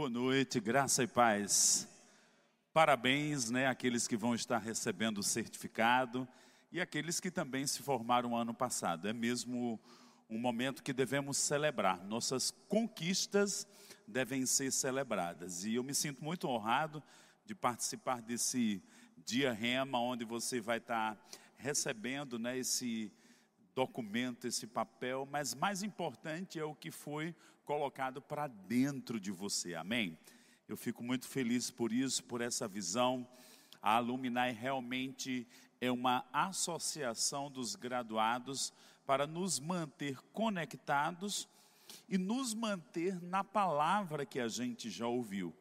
Boa noite, graça e paz. Parabéns, né, àqueles que vão estar recebendo o certificado e aqueles que também se formaram ano passado. É mesmo um momento que devemos celebrar. Nossas conquistas devem ser celebradas. E eu me sinto muito honrado de participar desse dia Rema, onde você vai estar recebendo, né, esse documento, esse papel, mas mais importante é o que foi colocado para dentro de você, amém? Eu fico muito feliz por isso, por essa visão. A Alumni realmente é uma associação dos graduados para nos manter conectados e nos manter na palavra que a gente já ouviu.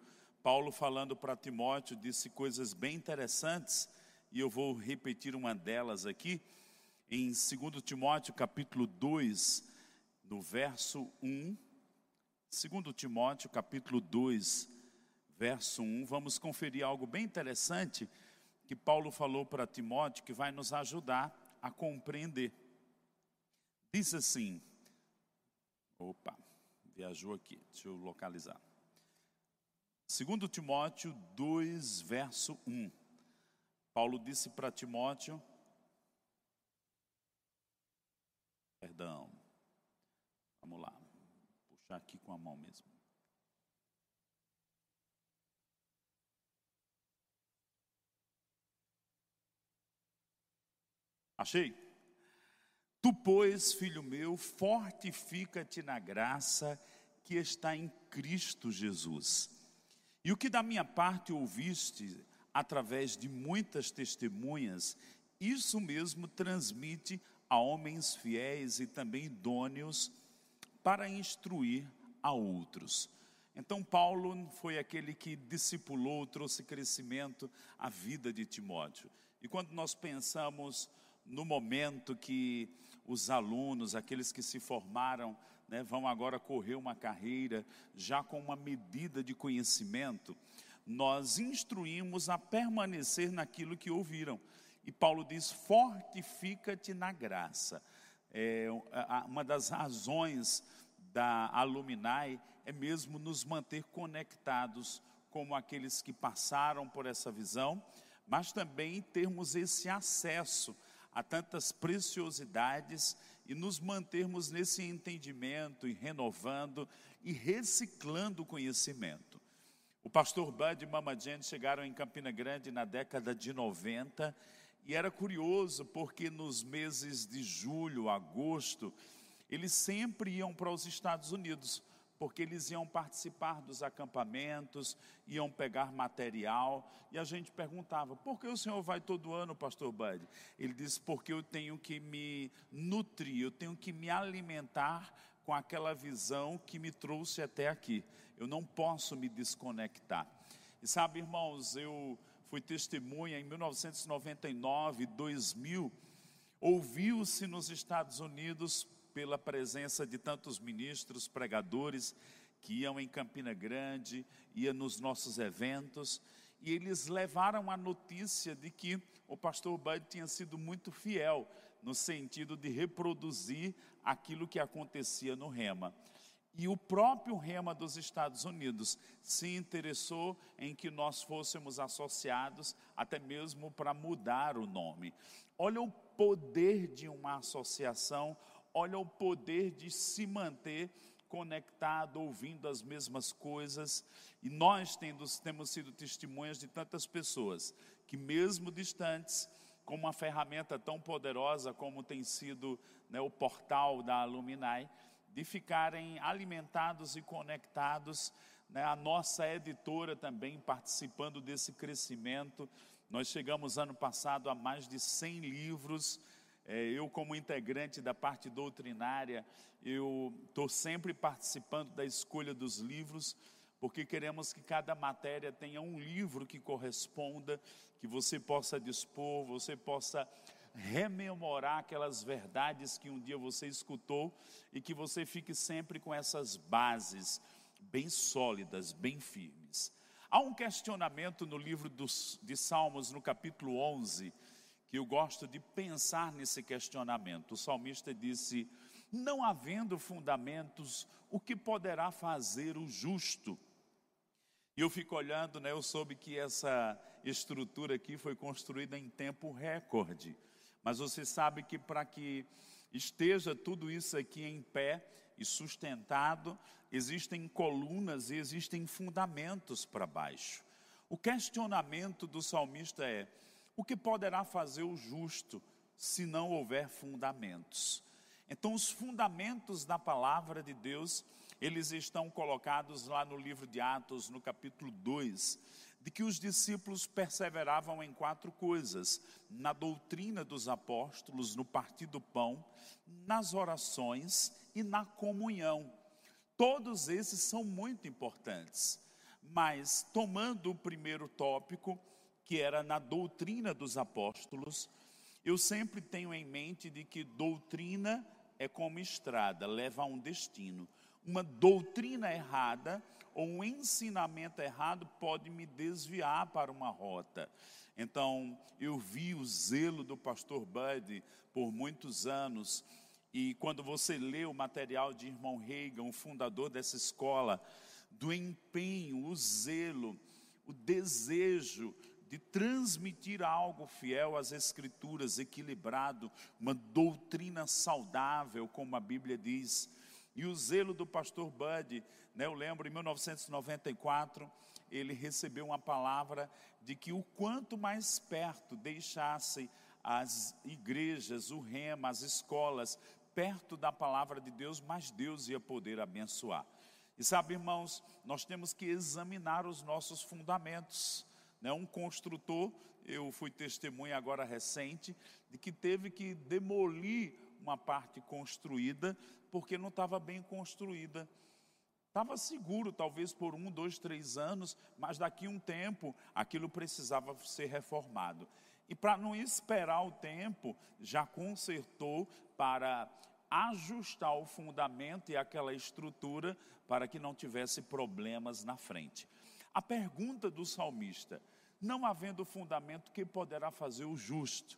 Paulo falando para Timóteo disse coisas bem interessantes e eu vou repetir uma delas aqui em 2 Timóteo capítulo 2, no verso 1. 2 Timóteo capítulo 2, verso 1, vamos conferir algo bem interessante que Paulo falou para Timóteo que vai nos ajudar a compreender. Diz assim: opa, viajou aqui, deixa eu localizar. 2 Timóteo 2, verso 1. Paulo disse para Timóteo Perdão. Vamos lá. Puxar aqui com a mão mesmo. Achei? Tu, pois, filho meu, fortifica-te na graça que está em Cristo Jesus. E o que da minha parte ouviste através de muitas testemunhas, isso mesmo transmite a homens fiéis e também idôneos para instruir a outros. Então, Paulo foi aquele que discipulou, trouxe crescimento à vida de Timóteo. E quando nós pensamos no momento que os alunos, aqueles que se formaram, né, vão agora correr uma carreira já com uma medida de conhecimento, nós instruímos a permanecer naquilo que ouviram. E Paulo diz: fortifica-te na graça. É, uma das razões da Aluminai é mesmo nos manter conectados como aqueles que passaram por essa visão, mas também termos esse acesso a tantas preciosidades e nos mantermos nesse entendimento e renovando e reciclando o conhecimento. O pastor Bud e Mama Jane chegaram em Campina Grande na década de 90 e era curioso porque nos meses de julho, agosto, eles sempre iam para os Estados Unidos, porque eles iam participar dos acampamentos, iam pegar material, e a gente perguntava: por que o senhor vai todo ano, pastor Bud? Ele disse: porque eu tenho que me nutrir, eu tenho que me alimentar com aquela visão que me trouxe até aqui. Eu não posso me desconectar. E sabe, irmãos, eu fui testemunha em 1999, 2000, ouviu-se nos Estados Unidos pela presença de tantos ministros, pregadores que iam em Campina Grande, iam nos nossos eventos, e eles levaram a notícia de que o pastor Bud tinha sido muito fiel no sentido de reproduzir aquilo que acontecia no Rema. E o próprio Rema dos Estados Unidos se interessou em que nós fôssemos associados, até mesmo para mudar o nome. Olha o poder de uma associação, olha o poder de se manter conectado, ouvindo as mesmas coisas. E nós temos, temos sido testemunhas de tantas pessoas que, mesmo distantes, com uma ferramenta tão poderosa como tem sido né, o portal da Alumni, de ficarem alimentados e conectados. Né? A nossa editora também participando desse crescimento. Nós chegamos ano passado a mais de 100 livros. É, eu, como integrante da parte doutrinária, eu estou sempre participando da escolha dos livros, porque queremos que cada matéria tenha um livro que corresponda, que você possa dispor, você possa rememorar aquelas verdades que um dia você escutou e que você fique sempre com essas bases bem sólidas, bem firmes. Há um questionamento no livro dos, de Salmos, no capítulo 11, que eu gosto de pensar nesse questionamento. O salmista disse: Não havendo fundamentos, o que poderá fazer o justo? E eu fico olhando, né, eu soube que essa estrutura aqui foi construída em tempo recorde. Mas você sabe que para que esteja tudo isso aqui em pé e sustentado, existem colunas e existem fundamentos para baixo. O questionamento do salmista é: o que poderá fazer o justo se não houver fundamentos? Então, os fundamentos da palavra de Deus, eles estão colocados lá no livro de Atos, no capítulo 2 de que os discípulos perseveravam em quatro coisas: na doutrina dos apóstolos, no partir do pão, nas orações e na comunhão. Todos esses são muito importantes. Mas, tomando o primeiro tópico, que era na doutrina dos apóstolos, eu sempre tenho em mente de que doutrina é como estrada, leva a um destino. Uma doutrina errada ou um ensinamento errado pode me desviar para uma rota. Então, eu vi o zelo do pastor Bud por muitos anos, e quando você lê o material de irmão Reagan, o fundador dessa escola, do empenho, o zelo, o desejo de transmitir algo fiel às Escrituras, equilibrado, uma doutrina saudável, como a Bíblia diz. E o zelo do pastor Bud, eu lembro em 1994, ele recebeu uma palavra de que o quanto mais perto deixasse as igrejas, o rema, as escolas, perto da palavra de Deus, mais Deus ia poder abençoar. E sabe, irmãos, nós temos que examinar os nossos fundamentos. Né? Um construtor, eu fui testemunha agora recente, de que teve que demolir uma parte construída porque não estava bem construída. Estava seguro, talvez por um, dois, três anos, mas daqui um tempo aquilo precisava ser reformado. E para não esperar o tempo, já consertou para ajustar o fundamento e aquela estrutura para que não tivesse problemas na frente. A pergunta do salmista: não havendo fundamento, que poderá fazer o justo?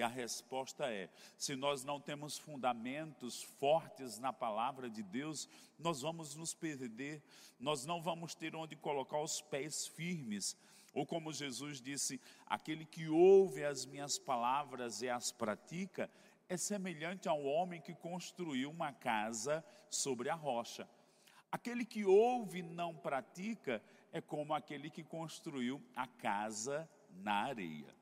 E a resposta é: se nós não temos fundamentos fortes na palavra de Deus, nós vamos nos perder, nós não vamos ter onde colocar os pés firmes. Ou como Jesus disse: aquele que ouve as minhas palavras e as pratica, é semelhante ao homem que construiu uma casa sobre a rocha. Aquele que ouve e não pratica é como aquele que construiu a casa na areia.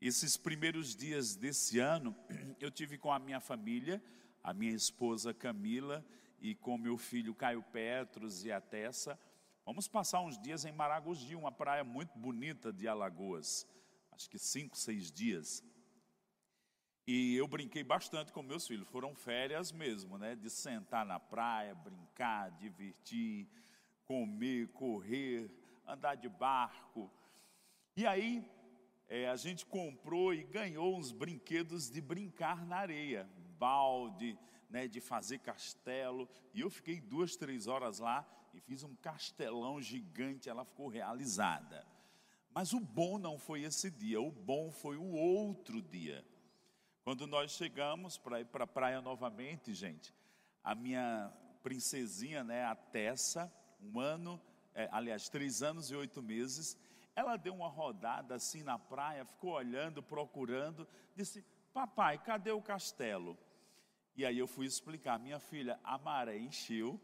Esses primeiros dias desse ano, eu tive com a minha família, a minha esposa Camila e com meu filho Caio Petros e a Tessa. Vamos passar uns dias em Maragogi, uma praia muito bonita de Alagoas. Acho que cinco, seis dias. E eu brinquei bastante com meus filhos. Foram férias mesmo, né? De sentar na praia, brincar, divertir, comer, correr, andar de barco. E aí é, a gente comprou e ganhou uns brinquedos de brincar na areia, balde, né, de fazer castelo. E eu fiquei duas, três horas lá e fiz um castelão gigante. Ela ficou realizada. Mas o bom não foi esse dia, o bom foi o outro dia. Quando nós chegamos para ir para a praia novamente, gente, a minha princesinha, né, a Tessa, um ano, é, aliás, três anos e oito meses, ela deu uma rodada assim na praia, ficou olhando, procurando, disse: Papai, cadê o castelo? E aí eu fui explicar: Minha filha, a maré encheu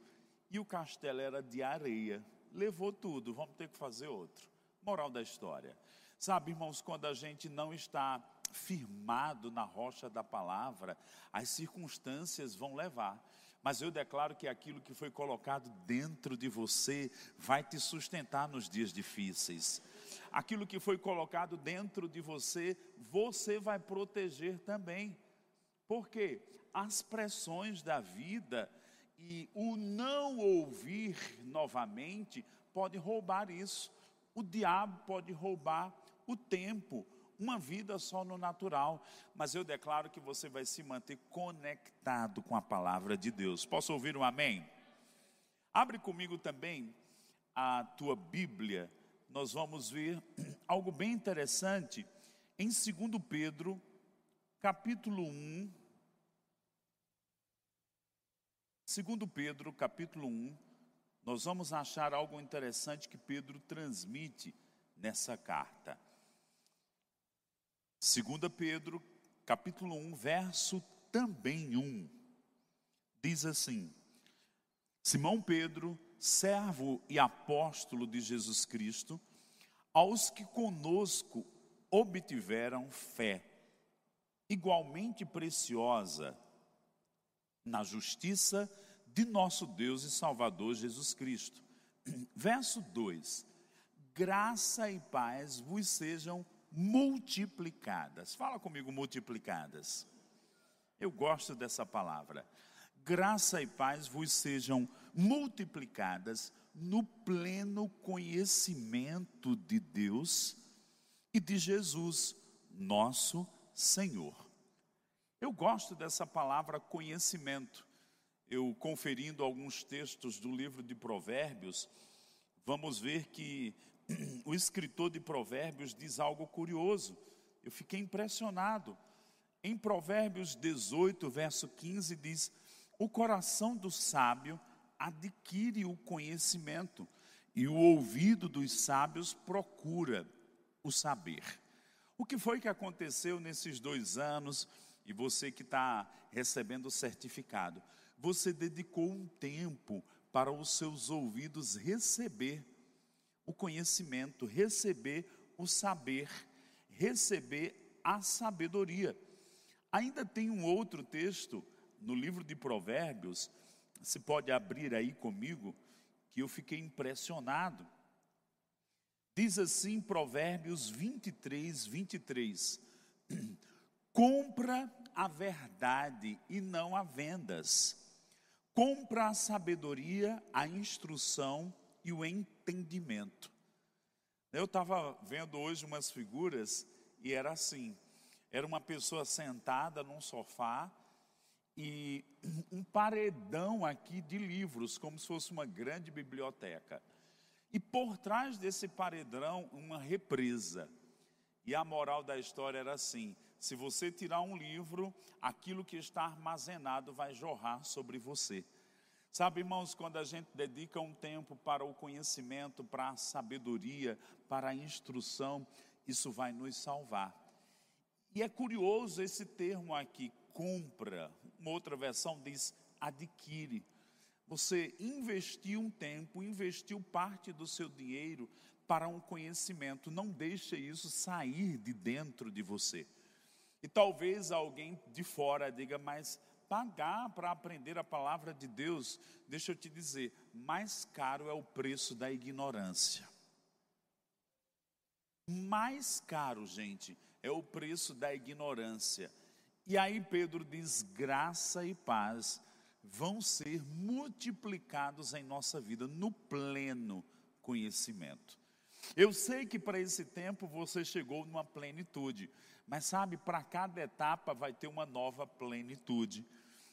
e o castelo era de areia. Levou tudo, vamos ter que fazer outro. Moral da história. Sabe, irmãos, quando a gente não está firmado na rocha da palavra, as circunstâncias vão levar. Mas eu declaro que aquilo que foi colocado dentro de você vai te sustentar nos dias difíceis aquilo que foi colocado dentro de você, você vai proteger também. Porque as pressões da vida e o não ouvir novamente pode roubar isso. O diabo pode roubar o tempo, uma vida só no natural, mas eu declaro que você vai se manter conectado com a palavra de Deus. Posso ouvir um amém? Abre comigo também a tua Bíblia nós vamos ver algo bem interessante em 2 Pedro, capítulo 1. 2 Pedro, capítulo 1, nós vamos achar algo interessante que Pedro transmite nessa carta. 2 Pedro, capítulo 1, verso também 1, diz assim: Simão Pedro, servo e apóstolo de Jesus Cristo, aos que conosco obtiveram fé, igualmente preciosa, na justiça de nosso Deus e Salvador Jesus Cristo. Verso 2: Graça e paz vos sejam multiplicadas. Fala comigo, multiplicadas. Eu gosto dessa palavra. Graça e paz vos sejam multiplicadas no pleno conhecimento de Deus e de Jesus, nosso Senhor. Eu gosto dessa palavra conhecimento. Eu conferindo alguns textos do livro de Provérbios, vamos ver que o escritor de Provérbios diz algo curioso. Eu fiquei impressionado. Em Provérbios 18, verso 15, diz: O coração do sábio adquire o conhecimento, e o ouvido dos sábios procura o saber. O que foi que aconteceu nesses dois anos? E você que está recebendo o certificado, você dedicou um tempo para os seus ouvidos receber o conhecimento, receber o saber, receber a sabedoria. Ainda tem um outro texto no livro de Provérbios, se pode abrir aí comigo, que eu fiquei impressionado. Diz assim Provérbios 23, 23: Compra a verdade e não a vendas. Compra a sabedoria, a instrução e o entendimento. Eu estava vendo hoje umas figuras e era assim: era uma pessoa sentada num sofá e um paredão aqui de livros, como se fosse uma grande biblioteca. E por trás desse paredão, uma represa. E a moral da história era assim: se você tirar um livro, aquilo que está armazenado vai jorrar sobre você. Sabe, irmãos, quando a gente dedica um tempo para o conhecimento, para a sabedoria, para a instrução, isso vai nos salvar. E é curioso esse termo aqui, compra. Uma outra versão diz adquire. Você investiu um tempo, investiu parte do seu dinheiro para um conhecimento. Não deixe isso sair de dentro de você. E talvez alguém de fora diga, mas pagar para aprender a palavra de Deus, deixa eu te dizer, mais caro é o preço da ignorância. Mais caro, gente, é o preço da ignorância. E aí Pedro diz: graça e paz vão ser multiplicados em nossa vida no pleno conhecimento. Eu sei que para esse tempo você chegou numa plenitude, mas sabe, para cada etapa vai ter uma nova plenitude.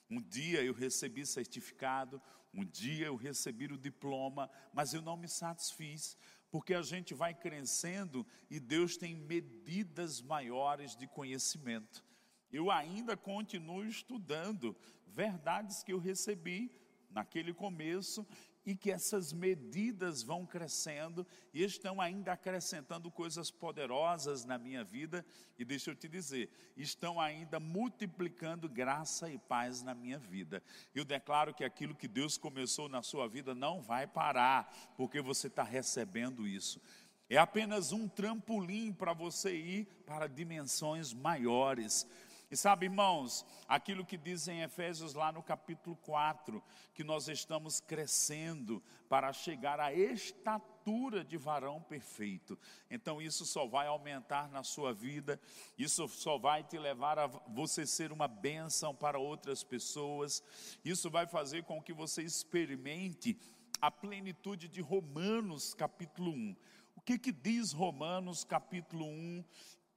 Um dia eu recebi certificado, um dia eu recebi o diploma, mas eu não me satisfiz, porque a gente vai crescendo e Deus tem medidas maiores de conhecimento. Eu ainda continuo estudando verdades que eu recebi naquele começo e que essas medidas vão crescendo e estão ainda acrescentando coisas poderosas na minha vida. E deixa eu te dizer, estão ainda multiplicando graça e paz na minha vida. Eu declaro que aquilo que Deus começou na sua vida não vai parar, porque você está recebendo isso. É apenas um trampolim para você ir para dimensões maiores. E sabe, irmãos, aquilo que diz em Efésios lá no capítulo 4, que nós estamos crescendo para chegar à estatura de varão perfeito. Então isso só vai aumentar na sua vida, isso só vai te levar a você ser uma bênção para outras pessoas. Isso vai fazer com que você experimente a plenitude de Romanos capítulo 1. O que que diz Romanos capítulo 1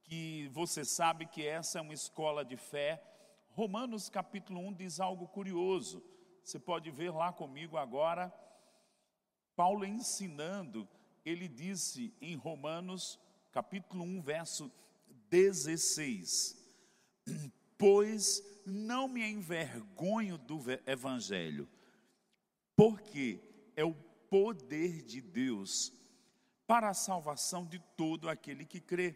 que você sabe que essa é uma escola de fé. Romanos capítulo 1 diz algo curioso. Você pode ver lá comigo agora. Paulo ensinando, ele disse em Romanos capítulo 1, verso 16: Pois não me envergonho do evangelho, porque é o poder de Deus para a salvação de todo aquele que crê,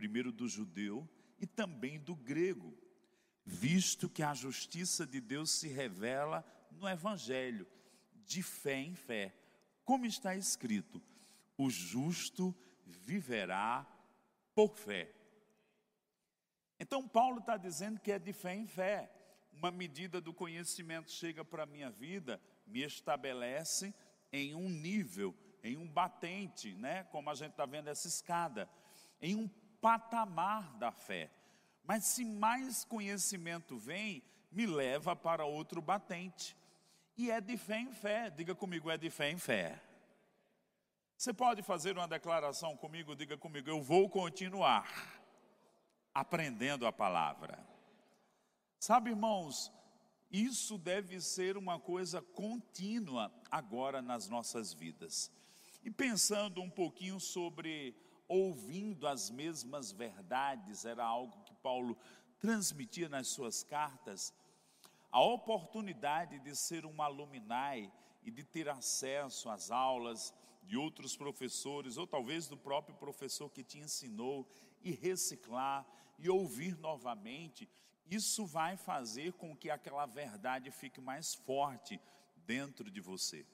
primeiro do judeu e também do grego, visto que a justiça de Deus se revela no Evangelho, de fé em fé, como está escrito: o justo viverá por fé. Então, Paulo está dizendo que é de fé em fé. Uma medida do conhecimento chega para a minha vida, me estabelece em um nível, em um batente, né? como a gente está vendo essa escada, em um patamar da fé. Mas se mais conhecimento vem, me leva para outro batente. E é de fé em fé, diga comigo, é de fé em fé. Você pode fazer uma declaração comigo, diga comigo, eu vou continuar aprendendo a palavra. Sabe, irmãos, isso deve ser uma coisa contínua agora nas nossas vidas. E pensando um pouquinho sobre ouvindo as mesmas verdades, era algo que Paulo transmitia nas suas cartas. A oportunidade de ser um aluminai e de ter acesso às aulas de outros professores, ou talvez do próprio professor que te ensinou, e reciclar e ouvir novamente, isso vai fazer com que aquela verdade fique mais forte dentro de você.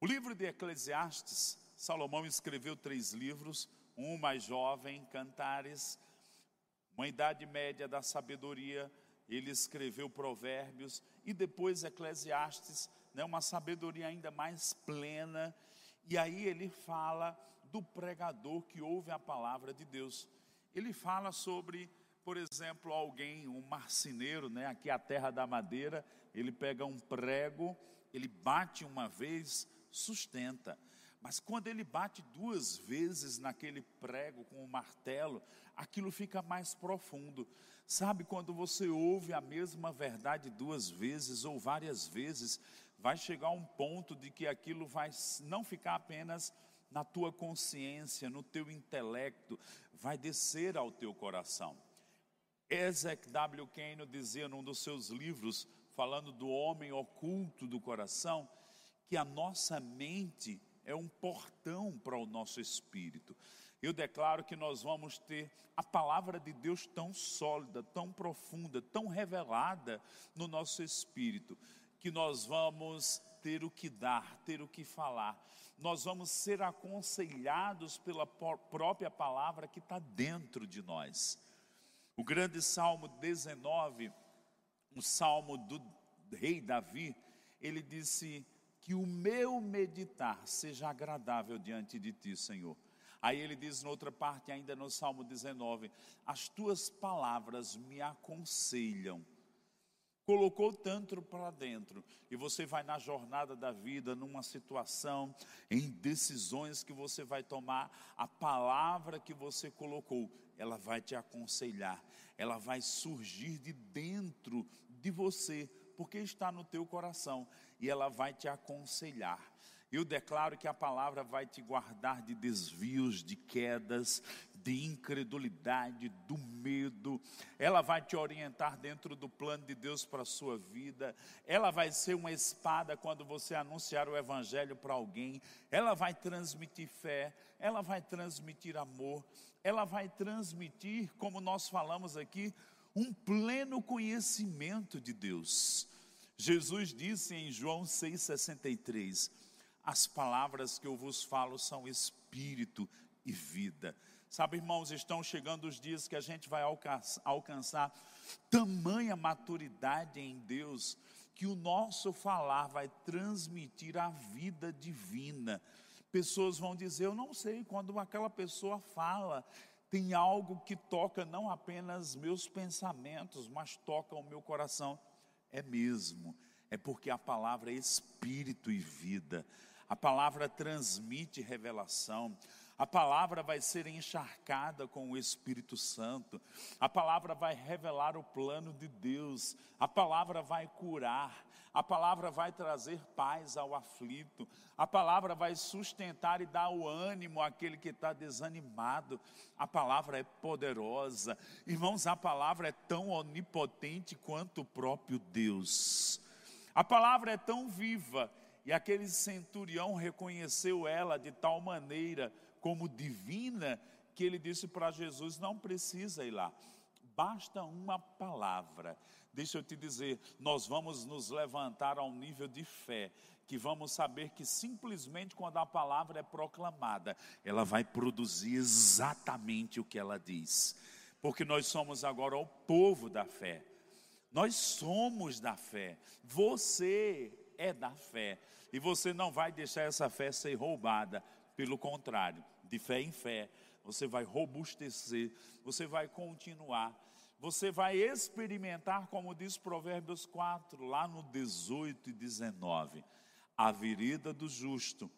O livro de Eclesiastes, Salomão escreveu três livros, um mais jovem, Cantares, uma idade média da sabedoria, ele escreveu Provérbios e depois Eclesiastes, né, uma sabedoria ainda mais plena. E aí ele fala do pregador que ouve a palavra de Deus. Ele fala sobre por exemplo, alguém, um marceneiro, né, aqui a terra da madeira, ele pega um prego, ele bate uma vez, sustenta. Mas quando ele bate duas vezes naquele prego com o martelo, aquilo fica mais profundo. Sabe quando você ouve a mesma verdade duas vezes ou várias vezes, vai chegar um ponto de que aquilo vai não ficar apenas na tua consciência, no teu intelecto, vai descer ao teu coração. Ezek W. Kane dizia num dos seus livros, falando do homem oculto do coração, que a nossa mente é um portão para o nosso espírito. Eu declaro que nós vamos ter a palavra de Deus tão sólida, tão profunda, tão revelada no nosso espírito, que nós vamos ter o que dar, ter o que falar. Nós vamos ser aconselhados pela própria palavra que está dentro de nós. O grande Salmo 19, o salmo do rei Davi, ele disse: Que o meu meditar seja agradável diante de ti, Senhor. Aí ele diz noutra parte, ainda no Salmo 19: As tuas palavras me aconselham colocou tanto para dentro, e você vai na jornada da vida, numa situação, em decisões que você vai tomar, a palavra que você colocou, ela vai te aconselhar, ela vai surgir de dentro de você, porque está no teu coração, e ela vai te aconselhar. Eu declaro que a palavra vai te guardar de desvios, de quedas, de incredulidade, do medo. Ela vai te orientar dentro do plano de Deus para a sua vida. Ela vai ser uma espada quando você anunciar o evangelho para alguém. Ela vai transmitir fé, ela vai transmitir amor, ela vai transmitir, como nós falamos aqui, um pleno conhecimento de Deus. Jesus disse em João 6,63: As palavras que eu vos falo são espírito e vida. Sabe, irmãos, estão chegando os dias que a gente vai alcançar tamanha maturidade em Deus, que o nosso falar vai transmitir a vida divina. Pessoas vão dizer: Eu não sei, quando aquela pessoa fala, tem algo que toca não apenas meus pensamentos, mas toca o meu coração. É mesmo, é porque a palavra é espírito e vida, a palavra transmite revelação, a palavra vai ser encharcada com o Espírito Santo. A palavra vai revelar o plano de Deus. A palavra vai curar. A palavra vai trazer paz ao aflito. A palavra vai sustentar e dar o ânimo àquele que está desanimado. A palavra é poderosa. Irmãos, a palavra é tão onipotente quanto o próprio Deus. A palavra é tão viva E aquele centurião reconheceu ela de tal maneira como divina que ele disse para Jesus: Não precisa ir lá, basta uma palavra. Deixa eu te dizer, nós vamos nos levantar a um nível de fé que vamos saber que simplesmente quando a palavra é proclamada, ela vai produzir exatamente o que ela diz. Porque nós somos agora o povo da fé. Nós somos da fé. Você é da fé. E você não vai deixar essa fé ser roubada. Pelo contrário, de fé em fé, você vai robustecer, você vai continuar você vai experimentar, como diz Provérbios 4, lá no 18 e 19 a vereda do justo.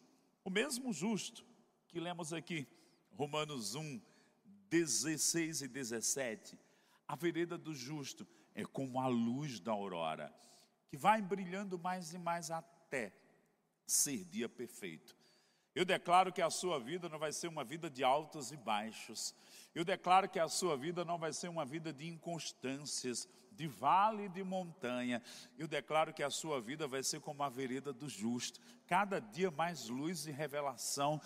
O mesmo justo que lemos aqui, Romanos 1, 16 e 17. A vereda do justo é como a luz da aurora, que vai brilhando mais e mais até ser dia perfeito. Eu declaro que a sua vida não vai ser uma vida de altos e baixos. Eu declaro que a sua vida não vai ser uma vida de inconstâncias, de vale e de montanha. Eu declaro que a sua vida vai ser como a vereda do justo, cada dia mais luz e revelação,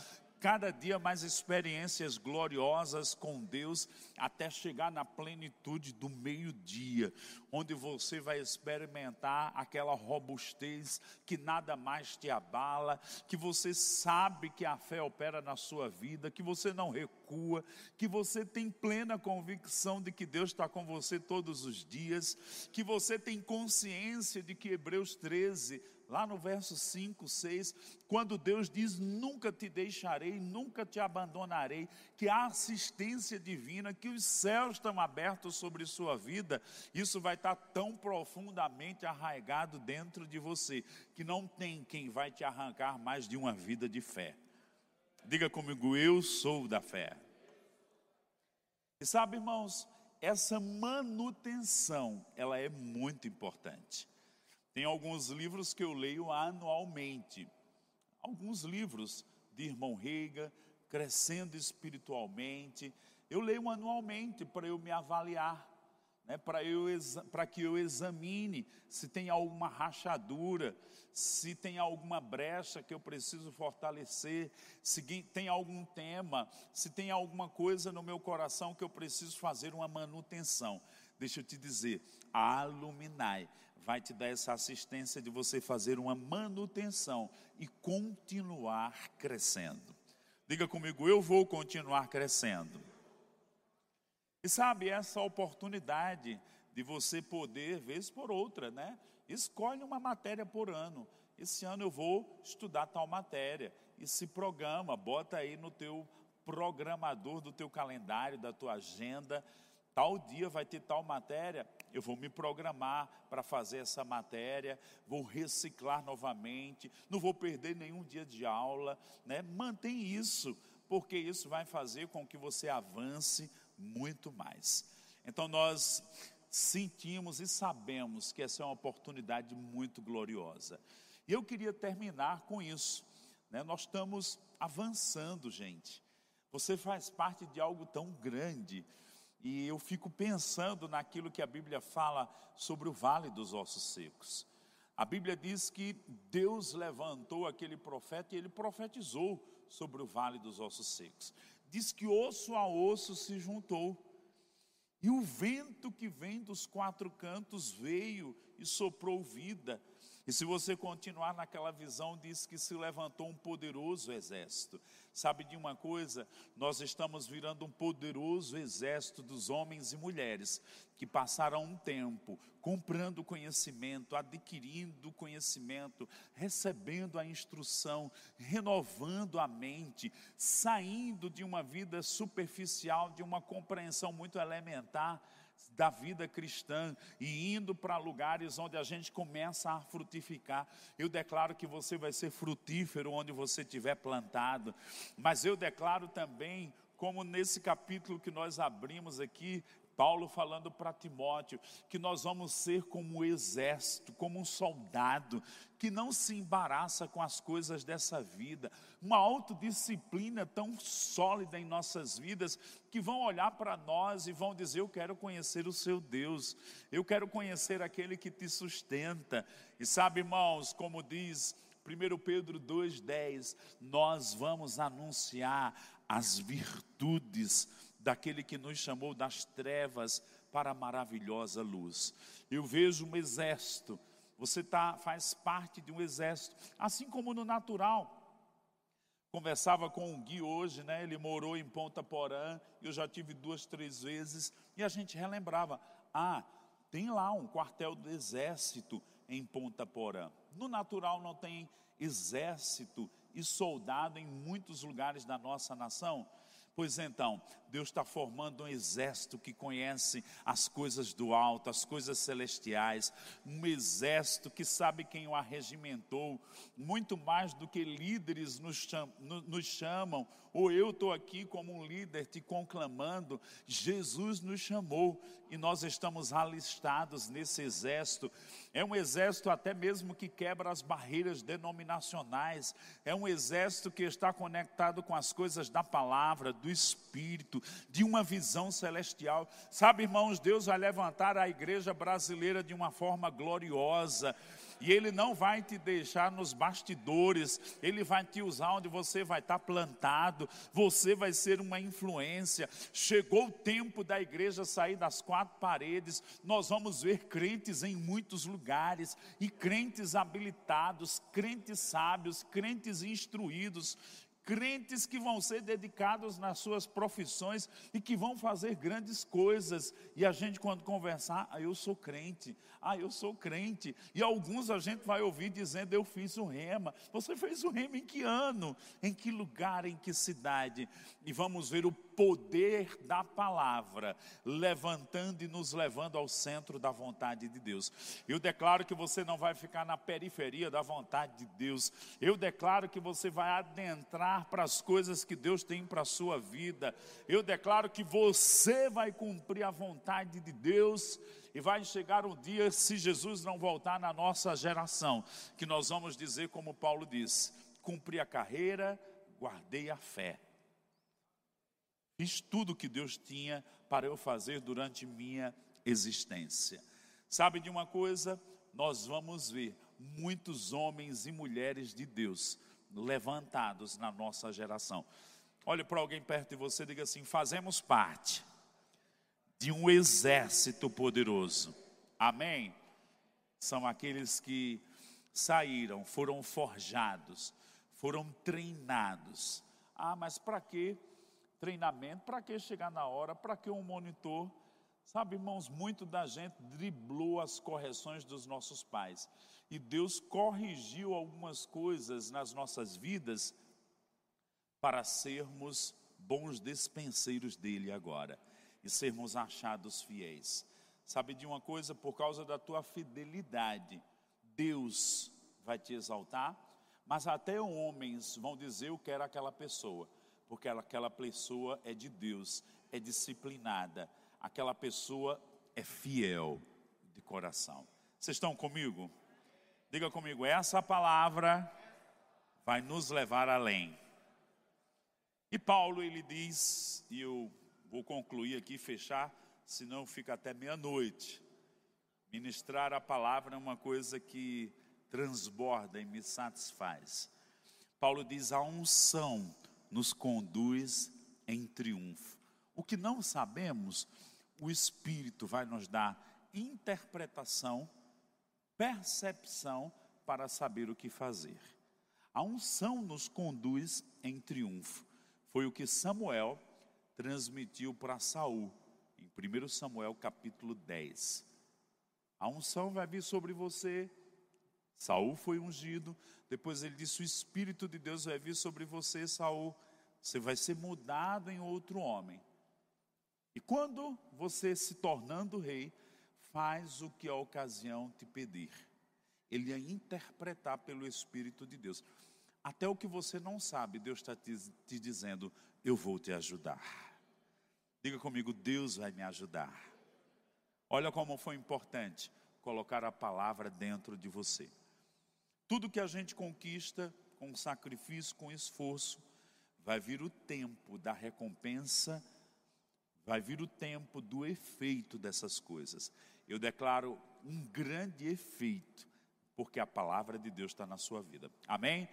cada dia mais experiências gloriosas com Deus, até chegar na plenitude do meio-dia, onde você vai experimentar aquela robustez que nada mais te abala, que você sabe que a fé opera na sua vida, que você não recua, que você tem plena convicção de que Deus está com você todos os dias, que você tem consciência de que Hebreus 13 lá no verso 5, 6, quando Deus diz: Nunca te deixarei, nunca te abandonarei, que a assistência divina, que os céus estão abertos sobre sua vida, isso vai estar tão profundamente arraigado dentro de você, que não tem quem vai te arrancar mais de uma vida de fé. Diga comigo, eu sou da fé. E sabe, irmãos, essa manutenção, ela é muito importante. Tem alguns livros que eu leio anualmente. Alguns livros de irmão Reiga, Crescendo Espiritualmente. Eu leio anualmente para eu me avaliar, né, para que eu examine se tem alguma rachadura, se tem alguma brecha que eu preciso fortalecer, se tem algum tema, se tem alguma coisa no meu coração que eu preciso fazer uma manutenção. Deixa eu te dizer, a Aluminai vai te dar essa assistência de você fazer uma manutenção e continuar crescendo. Diga comigo, eu vou continuar crescendo. E sabe, essa oportunidade de você poder, vez por outra, né? Escolhe uma matéria por ano. Esse ano eu vou estudar tal matéria. E se programa, bota aí no teu programador do teu calendário, da tua agenda, tal dia vai ter tal matéria, eu vou me programar para fazer essa matéria, vou reciclar novamente, não vou perder nenhum dia de aula, né? Mantém isso, porque isso vai fazer com que você avance muito mais. Então nós sentimos e sabemos que essa é uma oportunidade muito gloriosa. E eu queria terminar com isso. Né? Nós estamos avançando, gente. Você faz parte de algo tão grande e eu fico pensando naquilo que a Bíblia fala sobre o vale dos ossos secos. A Bíblia diz que Deus levantou aquele profeta e ele profetizou sobre o vale dos ossos secos. Diz que osso a osso se juntou. E o vento que vem dos quatro cantos veio e soprou vida. E se você continuar naquela visão, diz que se levantou um poderoso exército. Sabe de uma coisa? Nós estamos virando um poderoso exército dos homens e mulheres que passaram um tempo comprando conhecimento, adquirindo conhecimento, recebendo a instrução, renovando a mente, saindo de uma vida superficial, de uma compreensão muito elementar da vida cristã e indo para lugares onde a gente começa a frutificar. Eu declaro que você vai ser frutífero onde você estiver plantado, mas eu declaro também como nesse capítulo que nós abrimos aqui, Paulo falando para Timóteo que nós vamos ser como um exército, como um soldado, que não se embaraça com as coisas dessa vida, uma autodisciplina tão sólida em nossas vidas, que vão olhar para nós e vão dizer: Eu quero conhecer o seu Deus, eu quero conhecer aquele que te sustenta. E sabe, irmãos, como diz 1 Pedro 2,10, nós vamos anunciar as virtudes daquele que nos chamou das trevas para a maravilhosa luz. Eu vejo um exército, você tá, faz parte de um exército, assim como no natural. Conversava com um Gui hoje, né? Ele morou em Ponta Porã, eu já tive duas, três vezes, e a gente relembrava: ah, tem lá um quartel do exército em Ponta Porã. No natural não tem exército e soldado em muitos lugares da nossa nação. Pois então, Deus está formando um exército que conhece as coisas do alto, as coisas celestiais, um exército que sabe quem o arregimentou, muito mais do que líderes nos chamam, nos chamam ou eu estou aqui como um líder te conclamando, Jesus nos chamou e nós estamos alistados nesse exército. É um exército até mesmo que quebra as barreiras denominacionais, é um exército que está conectado com as coisas da palavra, do Espírito, de uma visão celestial. Sabe, irmãos, Deus vai levantar a igreja brasileira de uma forma gloriosa e Ele não vai te deixar nos bastidores, Ele vai te usar onde você vai estar plantado, você vai ser uma influência. Chegou o tempo da igreja sair das quatro paredes, nós vamos ver crentes em muitos lugares, e crentes habilitados, crentes sábios, crentes instruídos, crentes que vão ser dedicados nas suas profissões e que vão fazer grandes coisas. E a gente, quando conversar, ah, eu sou crente, ah, eu sou crente. E alguns a gente vai ouvir dizendo, eu fiz o rema. Você fez o rema em que ano? Em que lugar? Em que cidade? E vamos ver o poder da palavra levantando e nos levando ao centro da vontade de Deus. Eu declaro que você não vai ficar na periferia da vontade de Deus. Eu declaro que você vai adentrar para as coisas que Deus tem para a sua vida. Eu declaro que você vai cumprir a vontade de Deus. E vai chegar um dia, se Jesus não voltar na nossa geração, que nós vamos dizer, como Paulo diz: cumpri a carreira, guardei a fé. Fiz tudo o que Deus tinha para eu fazer durante minha existência. Sabe de uma coisa? Nós vamos ver muitos homens e mulheres de Deus levantados na nossa geração. Olhe para alguém perto de você e diga assim: fazemos parte de um exército poderoso. Amém? São aqueles que saíram, foram forjados, foram treinados. Ah, mas para que treinamento, para que chegar na hora, para que um monitor? Sabe, irmãos, muito da gente driblou as correções dos nossos pais. E Deus corrigiu algumas coisas nas nossas vidas para sermos bons despenseiros dele agora e sermos achados fiéis. Sabe de uma coisa? Por causa da tua fidelidade, Deus vai te exaltar, mas até homens vão dizer eu quero aquela pessoa porque aquela pessoa é de Deus, é disciplinada, aquela pessoa é fiel de coração. Vocês estão comigo? Diga comigo, essa palavra vai nos levar além. E Paulo ele diz, e eu vou concluir aqui, fechar, senão fica até meia-noite. Ministrar a palavra é uma coisa que transborda e me satisfaz. Paulo diz: a unção nos conduz em triunfo. O que não sabemos, o Espírito vai nos dar interpretação, percepção para saber o que fazer. A unção nos conduz em triunfo. Foi o que Samuel transmitiu para Saul, em 1 Samuel capítulo 10. A unção vai vir sobre você. Saul foi ungido, depois ele disse: O Espírito de Deus vai vir sobre você, Saul. Você vai ser mudado em outro homem. E quando você se tornando rei, faz o que a ocasião te pedir. Ele ia interpretar pelo Espírito de Deus. Até o que você não sabe, Deus está te, te dizendo: Eu vou te ajudar. Diga comigo: Deus vai me ajudar. Olha como foi importante colocar a palavra dentro de você. Tudo que a gente conquista com sacrifício, com esforço, vai vir o tempo da recompensa, vai vir o tempo do efeito dessas coisas. Eu declaro um grande efeito porque a palavra de Deus está na sua vida. Amém?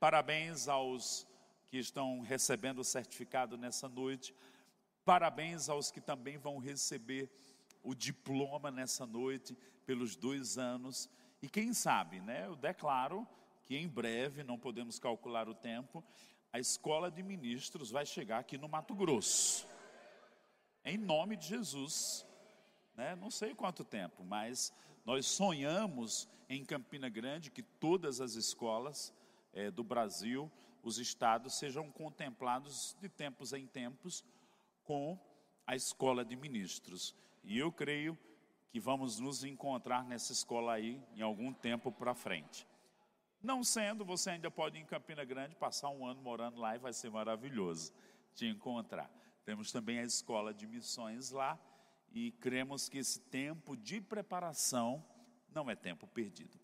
Parabéns aos que estão recebendo o certificado nessa noite. Parabéns aos que também vão receber o diploma nessa noite pelos dois anos. E quem sabe, né? Eu declaro que em breve, não podemos calcular o tempo, a escola de ministros vai chegar aqui no Mato Grosso. Em nome de Jesus. Né? Não sei quanto tempo, mas nós sonhamos em Campina Grande que todas as escolas é, do Brasil, os estados, sejam contemplados de tempos em tempos com a escola de ministros. E eu creio que vamos nos encontrar nessa escola aí em algum tempo para frente. Não sendo, você ainda pode ir em Campina Grande, passar um ano morando lá e vai ser maravilhoso te encontrar. Temos também a escola de missões lá e cremos que esse tempo de preparação não é tempo perdido.